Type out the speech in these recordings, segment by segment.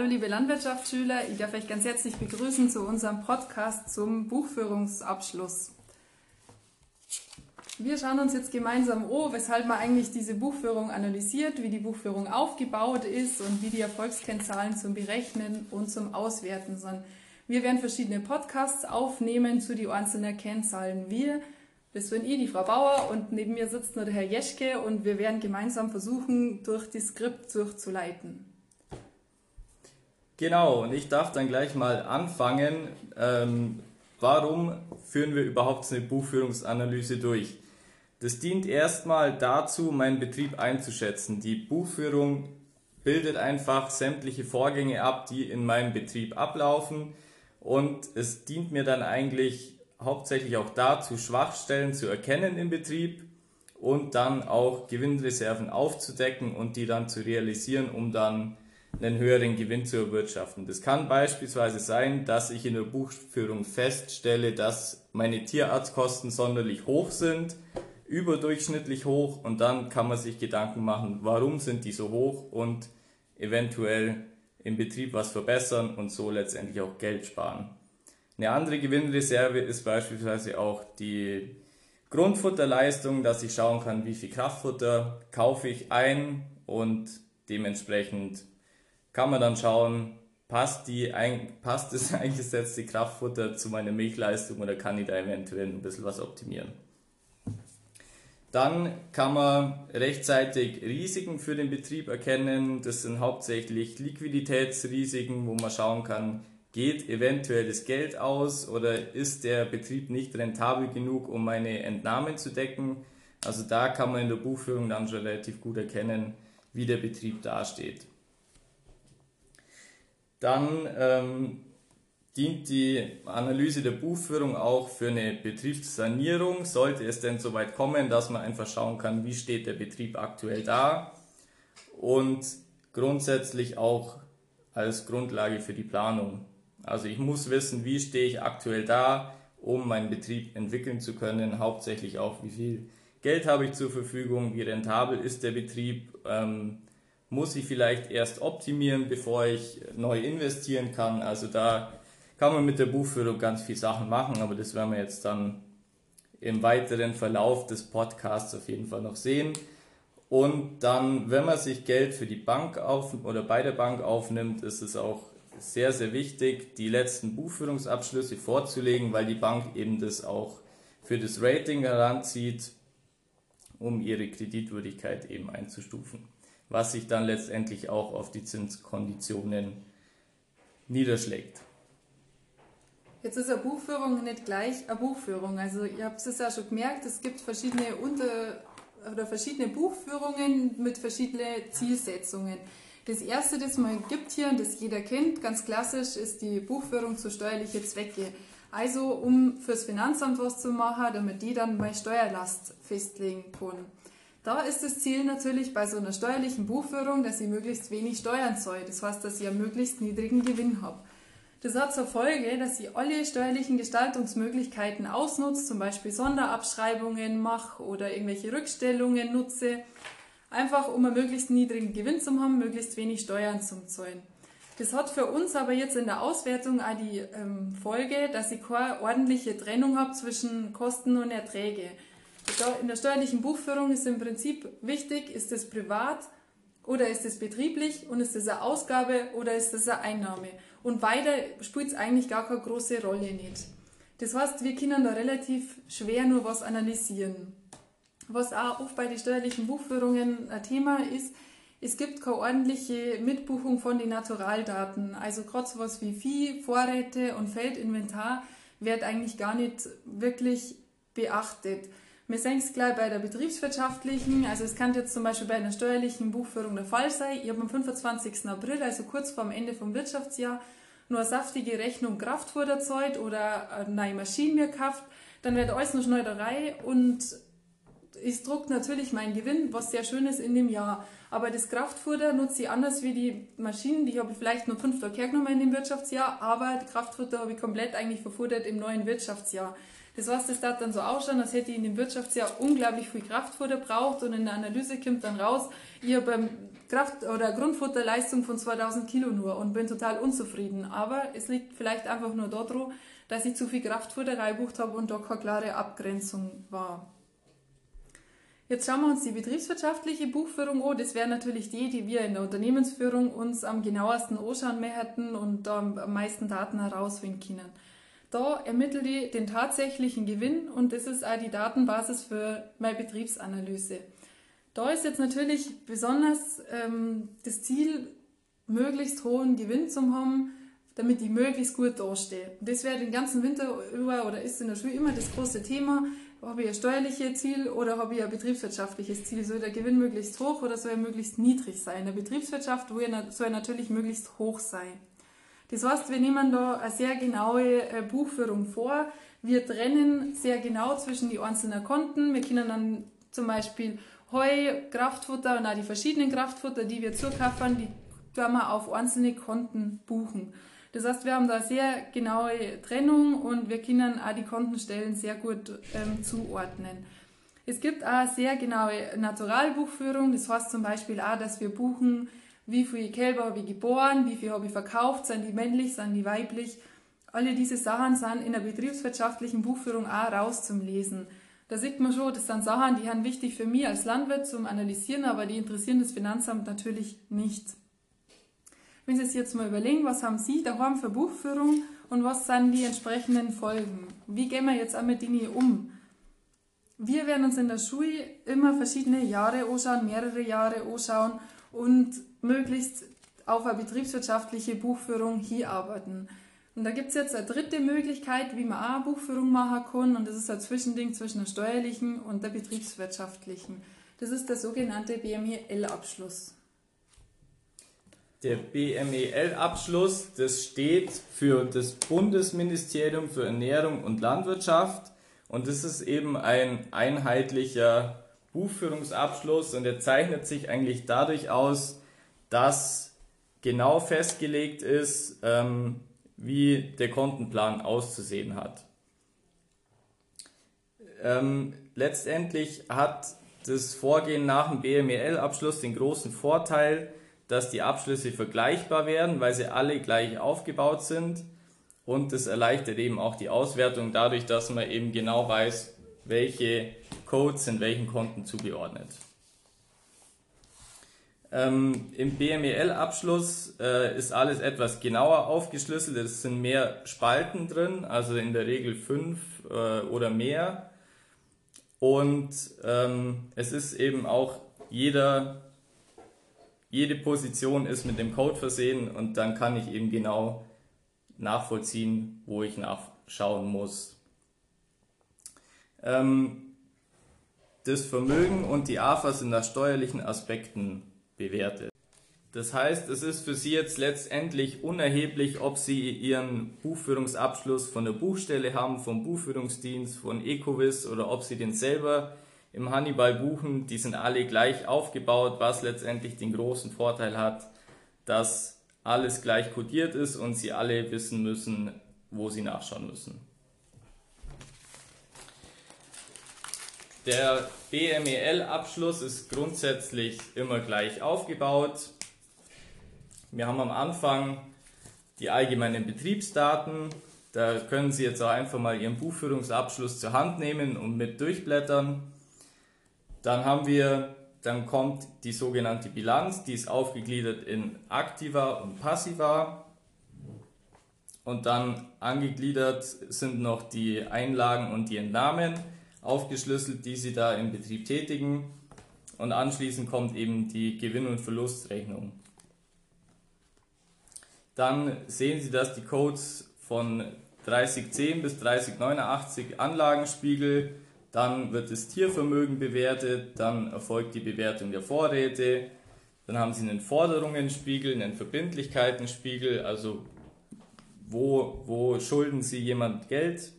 Hallo liebe Landwirtschaftsschüler, ich darf euch ganz herzlich begrüßen zu unserem Podcast zum Buchführungsabschluss. Wir schauen uns jetzt gemeinsam an, weshalb man eigentlich diese Buchführung analysiert, wie die Buchführung aufgebaut ist und wie die Erfolgskennzahlen zum Berechnen und zum Auswerten sind. Wir werden verschiedene Podcasts aufnehmen zu den einzelnen Kennzahlen. Wir, das bin ich, die Frau Bauer, und neben mir sitzt nur der Herr Jeschke und wir werden gemeinsam versuchen, durch die Skript durchzuleiten. Genau, und ich darf dann gleich mal anfangen. Ähm, warum führen wir überhaupt eine Buchführungsanalyse durch? Das dient erstmal dazu, meinen Betrieb einzuschätzen. Die Buchführung bildet einfach sämtliche Vorgänge ab, die in meinem Betrieb ablaufen. Und es dient mir dann eigentlich hauptsächlich auch dazu, Schwachstellen zu erkennen im Betrieb und dann auch Gewinnreserven aufzudecken und die dann zu realisieren, um dann einen höheren Gewinn zu erwirtschaften. Das kann beispielsweise sein, dass ich in der Buchführung feststelle, dass meine Tierarztkosten sonderlich hoch sind, überdurchschnittlich hoch und dann kann man sich Gedanken machen, warum sind die so hoch und eventuell im Betrieb was verbessern und so letztendlich auch Geld sparen. Eine andere Gewinnreserve ist beispielsweise auch die Grundfutterleistung, dass ich schauen kann, wie viel Kraftfutter kaufe ich ein und dementsprechend kann man dann schauen, passt, die, passt das eingesetzte Kraftfutter zu meiner Milchleistung oder kann ich da eventuell ein bisschen was optimieren. Dann kann man rechtzeitig Risiken für den Betrieb erkennen. Das sind hauptsächlich Liquiditätsrisiken, wo man schauen kann, geht eventuell das Geld aus oder ist der Betrieb nicht rentabel genug, um meine Entnahmen zu decken. Also da kann man in der Buchführung dann schon relativ gut erkennen, wie der Betrieb dasteht. Dann ähm, dient die Analyse der Buchführung auch für eine Betriebssanierung. Sollte es denn so weit kommen, dass man einfach schauen kann, wie steht der Betrieb aktuell da und grundsätzlich auch als Grundlage für die Planung. Also ich muss wissen, wie stehe ich aktuell da, um meinen Betrieb entwickeln zu können, hauptsächlich auch, wie viel Geld habe ich zur Verfügung, wie rentabel ist der Betrieb, ähm, muss ich vielleicht erst optimieren, bevor ich neu investieren kann. Also da kann man mit der Buchführung ganz viel Sachen machen, aber das werden wir jetzt dann im weiteren Verlauf des Podcasts auf jeden Fall noch sehen. Und dann, wenn man sich Geld für die Bank auf oder bei der Bank aufnimmt, ist es auch sehr, sehr wichtig, die letzten Buchführungsabschlüsse vorzulegen, weil die Bank eben das auch für das Rating heranzieht, um ihre Kreditwürdigkeit eben einzustufen was sich dann letztendlich auch auf die Zinskonditionen niederschlägt. Jetzt ist eine Buchführung nicht gleich eine Buchführung. Also ihr habt es ja schon gemerkt, es gibt verschiedene Unter oder verschiedene Buchführungen mit verschiedenen Zielsetzungen. Das erste, das man gibt hier und das jeder kennt, ganz klassisch, ist die Buchführung zu steuerlichen Zwecke. Also um fürs Finanzamt was zu machen, damit die dann meine Steuerlast festlegen können. Da ist das Ziel natürlich bei so einer steuerlichen Buchführung, dass ich möglichst wenig Steuern zahle. Das heißt, dass ich einen möglichst niedrigen Gewinn habe. Das hat zur Folge, dass ich alle steuerlichen Gestaltungsmöglichkeiten ausnutze, zum Beispiel Sonderabschreibungen mache oder irgendwelche Rückstellungen nutze, einfach um einen möglichst niedrigen Gewinn zu haben, möglichst wenig Steuern zu zahlen. Das hat für uns aber jetzt in der Auswertung auch die ähm, Folge, dass ich keine ordentliche Trennung habe zwischen Kosten und Erträge. In der steuerlichen Buchführung ist im Prinzip wichtig, ist es privat oder ist es betrieblich und ist es eine Ausgabe oder ist es eine Einnahme. Und weiter spielt es eigentlich gar keine große Rolle nicht. Das heißt, wir können da relativ schwer nur was analysieren. Was auch oft bei den steuerlichen Buchführungen ein Thema ist, es gibt keine ordentliche Mitbuchung von den Naturaldaten. Also gerade sowas wie Vieh, Vorräte und Feldinventar wird eigentlich gar nicht wirklich beachtet. Wir sehen es gleich bei der betriebswirtschaftlichen, also es kann jetzt zum Beispiel bei einer steuerlichen Buchführung der Fall sein. Ich habe am 25. April, also kurz vor dem Ende vom Wirtschaftsjahr, nur eine saftige Rechnung Kraftfutter zahlt oder eine neue Maschine gekauft, dann wird alles noch schnell und es druckt natürlich meinen Gewinn, was sehr schön ist in dem Jahr. Aber das Kraftfutter nutze ich anders wie die Maschinen, die habe ich vielleicht nur fünf Tage hergenommen in dem Wirtschaftsjahr, aber Kraftfutter habe ich komplett eigentlich verfuttert im neuen Wirtschaftsjahr. Das heißt, das darf dann so ausschauen, als hätte ich in dem Wirtschaftsjahr unglaublich viel Kraftfutter braucht und in der Analyse kommt dann raus, ich habe Kraft- oder Grundfutterleistung von 2000 Kilo nur und bin total unzufrieden. Aber es liegt vielleicht einfach nur daran, dass ich zu viel Kraftfutter reinbucht habe und da keine klare Abgrenzung war. Jetzt schauen wir uns die betriebswirtschaftliche Buchführung an. Das wäre natürlich die, die wir in der Unternehmensführung uns am genauesten anschauen hätten und da am meisten Daten herausfinden können. Da ermittelt ich den tatsächlichen Gewinn und das ist auch die Datenbasis für meine Betriebsanalyse. Da ist jetzt natürlich besonders ähm, das Ziel, möglichst hohen Gewinn zu haben, damit ich möglichst gut dastehe. Das wäre den ganzen Winter über oder ist in der Schule immer das große Thema. Habe ich ein steuerliches Ziel oder habe ich ein betriebswirtschaftliches Ziel? Soll der Gewinn möglichst hoch oder soll er möglichst niedrig sein? In der Betriebswirtschaft soll er natürlich möglichst hoch sein. Das heißt, wir nehmen da eine sehr genaue äh, Buchführung vor. Wir trennen sehr genau zwischen die einzelnen Konten. Wir können dann zum Beispiel Heu, Kraftfutter und auch die verschiedenen Kraftfutter, die wir zukaufen, die können wir auf einzelne Konten buchen. Das heißt, wir haben da sehr genaue Trennung und wir können auch die Kontenstellen sehr gut ähm, zuordnen. Es gibt auch sehr genaue Naturalbuchführung. Das heißt zum Beispiel auch, dass wir buchen, wie viele Kälber habe ich geboren, wie viel habe ich verkauft, sind die männlich, sind die weiblich. Alle diese Sachen sind in der betriebswirtschaftlichen Buchführung auch raus zum Lesen. Da sieht man schon, das sind Sachen, die sind wichtig für mich als Landwirt zum Analysieren, aber die interessieren das Finanzamt natürlich nicht. Wenn Sie sich jetzt mal überlegen, was haben Sie daheim für Buchführung und was sind die entsprechenden Folgen? Wie gehen wir jetzt auch mit Dingen um? Wir werden uns in der Schule immer verschiedene Jahre anschauen, mehrere Jahre anschauen und möglichst auf eine betriebswirtschaftliche Buchführung hier arbeiten. Und da gibt es jetzt eine dritte Möglichkeit, wie man auch Buchführung machen kann, und das ist ein Zwischending zwischen der steuerlichen und der betriebswirtschaftlichen. Das ist der sogenannte BMEL-Abschluss. Der BMEL-Abschluss, das steht für das Bundesministerium für Ernährung und Landwirtschaft und das ist eben ein einheitlicher Buchführungsabschluss und er zeichnet sich eigentlich dadurch aus, dass genau festgelegt ist, ähm, wie der Kontenplan auszusehen hat. Ähm, letztendlich hat das Vorgehen nach dem BMEL-Abschluss den großen Vorteil, dass die Abschlüsse vergleichbar werden, weil sie alle gleich aufgebaut sind. Und das erleichtert eben auch die Auswertung dadurch, dass man eben genau weiß, welche Codes sind welchen Konten zugeordnet. Ähm, Im BMEL-Abschluss äh, ist alles etwas genauer aufgeschlüsselt. Es sind mehr Spalten drin, also in der Regel fünf äh, oder mehr. Und ähm, es ist eben auch jeder, jede Position ist mit dem Code versehen und dann kann ich eben genau nachvollziehen, wo ich nachschauen muss. Ähm, das Vermögen und die AFA sind nach steuerlichen Aspekten bewertet. Das heißt, es ist für Sie jetzt letztendlich unerheblich, ob Sie Ihren Buchführungsabschluss von der Buchstelle haben, vom Buchführungsdienst, von Ecovis oder ob Sie den selber im Hannibal buchen. Die sind alle gleich aufgebaut, was letztendlich den großen Vorteil hat, dass alles gleich kodiert ist und Sie alle wissen müssen, wo Sie nachschauen müssen. Der BMEL-Abschluss ist grundsätzlich immer gleich aufgebaut. Wir haben am Anfang die allgemeinen Betriebsdaten. Da können Sie jetzt auch einfach mal Ihren Buchführungsabschluss zur Hand nehmen und mit durchblättern. Dann haben wir, dann kommt die sogenannte Bilanz, die ist aufgegliedert in aktiva und passiva. Und dann angegliedert sind noch die Einlagen und die Entnahmen aufgeschlüsselt, die Sie da im Betrieb tätigen. Und anschließend kommt eben die Gewinn- und Verlustrechnung. Dann sehen Sie, dass die Codes von 3010 bis 3089 Anlagenspiegel, dann wird das Tiervermögen bewertet, dann erfolgt die Bewertung der Vorräte, dann haben Sie einen Forderungenspiegel, einen Verbindlichkeitenspiegel, also wo, wo schulden Sie jemand Geld,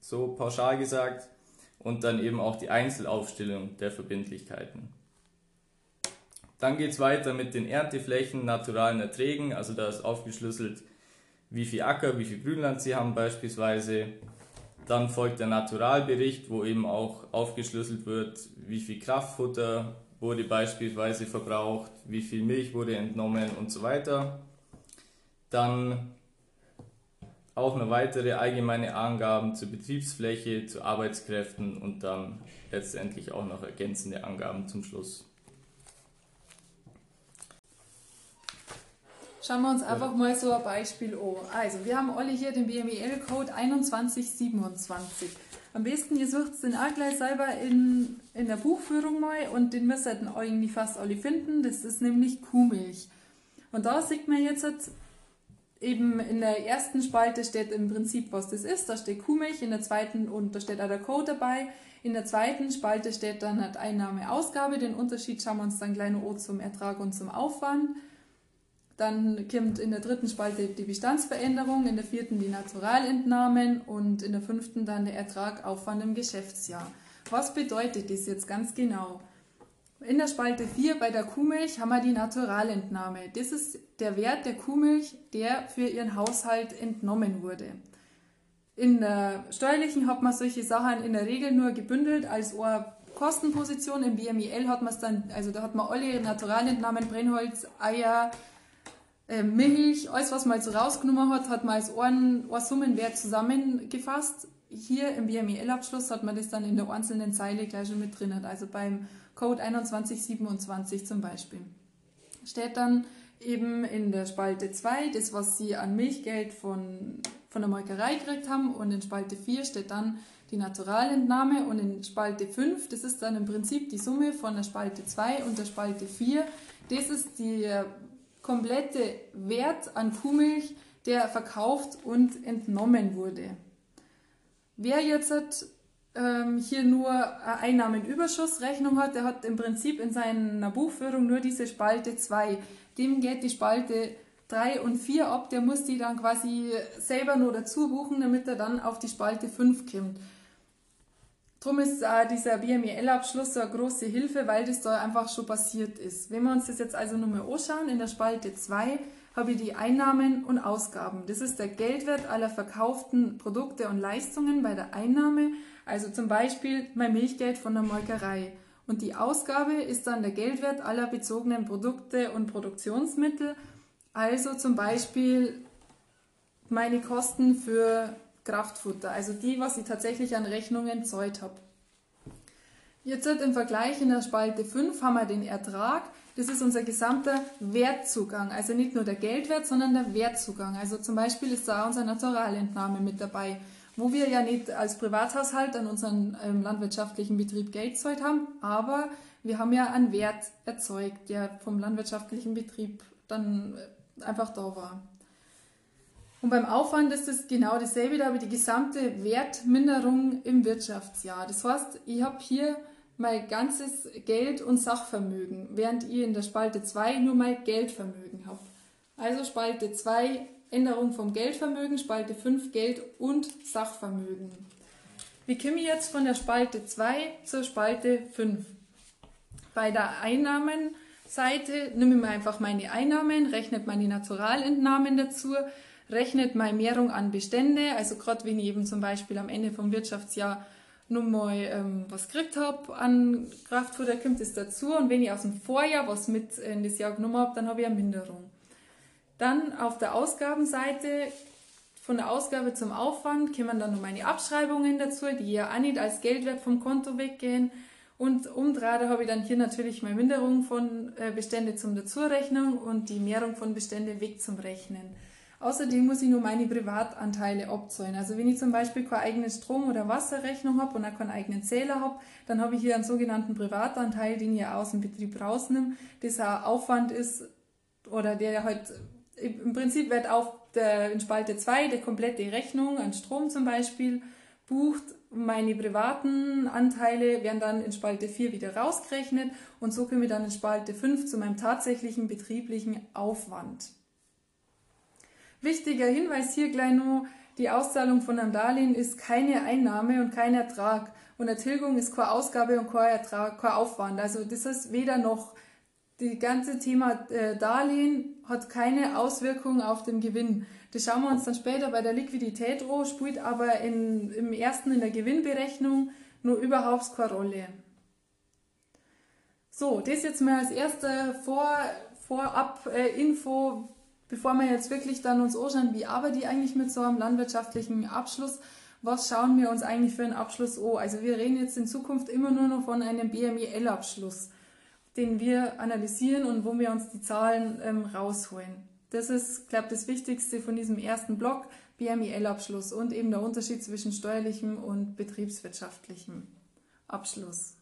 so pauschal gesagt und dann eben auch die Einzelaufstellung der Verbindlichkeiten. Dann geht es weiter mit den Ernteflächen, naturalen Erträgen, also da ist aufgeschlüsselt, wie viel Acker, wie viel Grünland sie haben beispielsweise. Dann folgt der Naturalbericht, wo eben auch aufgeschlüsselt wird, wie viel Kraftfutter, wurde beispielsweise verbraucht, wie viel Milch wurde entnommen und so weiter. Dann auch noch weitere allgemeine Angaben zur Betriebsfläche, zu Arbeitskräften und dann letztendlich auch noch ergänzende Angaben zum Schluss. Schauen wir uns einfach mal so ein Beispiel an. Also, wir haben alle hier den BMEL-Code 2127. Am besten, ihr sucht den auch gleich selber in, in der Buchführung mal und den müsstet ihr eigentlich fast alle finden. Das ist nämlich Kuhmilch. Und da sieht man jetzt eben in der ersten Spalte steht im Prinzip, was das ist. Da steht Kuhmilch, in der zweiten und da steht auch der Code dabei. In der zweiten Spalte steht dann halt Einnahme, Ausgabe. Den Unterschied schauen wir uns dann gleich noch zum Ertrag und zum Aufwand. Dann kommt in der dritten Spalte die Bestandsveränderung, in der vierten die Naturalentnahmen und in der fünften dann der Ertrag, Aufwand im Geschäftsjahr. Was bedeutet das jetzt ganz genau? In der Spalte 4 bei der Kuhmilch haben wir die Naturalentnahme. Das ist der Wert der Kuhmilch, der für ihren Haushalt entnommen wurde. In der steuerlichen hat man solche Sachen in der Regel nur gebündelt als Kostenposition. Im BMIL hat man es dann, also da hat man alle Naturalentnahmen, Brennholz, Eier, äh, Milch, alles was man so rausgenommen hat, hat man als einen, einen Summenwert zusammengefasst. Hier im BMEL-Abschluss hat man das dann in der einzelnen Zeile gleich schon mit drin. Also beim Code 2127 zum Beispiel. Steht dann eben in der Spalte 2 das, was Sie an Milchgeld von, von der Molkerei gekriegt haben und in Spalte 4 steht dann die Naturalentnahme und in Spalte 5, das ist dann im Prinzip die Summe von der Spalte 2 und der Spalte 4. Das ist die komplette Wert an Kuhmilch, der verkauft und entnommen wurde. Wer jetzt ähm, hier nur eine Einnahmenüberschussrechnung hat, der hat im Prinzip in seiner Buchführung nur diese Spalte 2. Dem geht die Spalte 3 und 4 ab, der muss die dann quasi selber nur dazu buchen, damit er dann auf die Spalte 5 kommt. Darum ist äh, dieser BMEL-Abschluss so eine große Hilfe, weil das da einfach schon passiert ist. Wenn wir uns das jetzt also nochmal anschauen, in der Spalte 2 habe ich die Einnahmen und Ausgaben. Das ist der Geldwert aller verkauften Produkte und Leistungen bei der Einnahme, also zum Beispiel mein Milchgeld von der Molkerei. Und die Ausgabe ist dann der Geldwert aller bezogenen Produkte und Produktionsmittel, also zum Beispiel meine Kosten für Kraftfutter, also die, was ich tatsächlich an Rechnungen zahlt habe. Jetzt im Vergleich in der Spalte 5 haben wir den Ertrag. Das ist unser gesamter Wertzugang. Also nicht nur der Geldwert, sondern der Wertzugang. Also zum Beispiel ist da unsere Naturalentnahme mit dabei, wo wir ja nicht als Privathaushalt an unseren ähm, landwirtschaftlichen Betrieb Geld gezahlt haben, aber wir haben ja einen Wert erzeugt, der vom landwirtschaftlichen Betrieb dann äh, einfach da war. Und beim Aufwand ist es genau dasselbe, da habe ich die gesamte Wertminderung im Wirtschaftsjahr. Das heißt, ich habe hier mein ganzes Geld und Sachvermögen, während ihr in der Spalte 2 nur mein Geldvermögen habt. Also Spalte 2 Änderung vom Geldvermögen, Spalte 5 Geld und Sachvermögen. Wie komme ich jetzt von der Spalte 2 zur Spalte 5? Bei der Einnahmenseite nehme ich mir einfach meine Einnahmen, rechnet meine Naturalentnahmen dazu, rechnet meine Mehrung an Bestände, also gerade wenn ich eben zum Beispiel am Ende vom Wirtschaftsjahr nur mal ähm, was gekriegt habe an Kraftfutter, kommt es dazu und wenn ich aus dem Vorjahr was mit in das Jahr genommen habe, dann habe ich eine Minderung. Dann auf der Ausgabenseite, von der Ausgabe zum Aufwand, kommen dann noch meine Abschreibungen dazu, die ja auch nicht als Geldwert vom Konto weggehen. Und umdraht habe ich dann hier natürlich meine Minderung von äh, Bestände zum Dazurechnen und die Mehrung von Bestände weg zum Rechnen. Außerdem muss ich nur meine Privatanteile abzahlen. Also wenn ich zum Beispiel keine eigene Strom- oder Wasserrechnung habe und auch keinen eigenen Zähler habe, dann habe ich hier einen sogenannten Privatanteil, den ich aus dem Betrieb rausnehme, das ein Aufwand ist oder der halt im Prinzip wird auf der, in Spalte 2 die komplette Rechnung an Strom zum Beispiel bucht. Meine privaten Anteile werden dann in Spalte 4 wieder rausgerechnet und so komme ich dann in Spalte 5 zu meinem tatsächlichen betrieblichen Aufwand. Wichtiger Hinweis hier gleich nur, die Auszahlung von einem Darlehen ist keine Einnahme und kein Ertrag. Und eine Tilgung ist keine Ausgabe und kein Ertrag, kein Aufwand. Also das ist weder noch. Das ganze Thema äh, Darlehen hat keine Auswirkung auf den Gewinn. Das schauen wir uns dann später bei der Liquidität an, spielt aber in, im ersten in der Gewinnberechnung nur überhaupt keine Rolle. So, das jetzt mal als erste Vor, Vorab-Info, äh, bevor wir jetzt wirklich dann uns anschauen, wie arbeite ich eigentlich mit so einem landwirtschaftlichen Abschluss, was schauen wir uns eigentlich für einen Abschluss an? Also wir reden jetzt in Zukunft immer nur noch von einem BMIL-Abschluss, den wir analysieren und wo wir uns die Zahlen ähm, rausholen. Das ist, glaube ich, das Wichtigste von diesem ersten Block, BMIL-Abschluss und eben der Unterschied zwischen steuerlichem und betriebswirtschaftlichem Abschluss.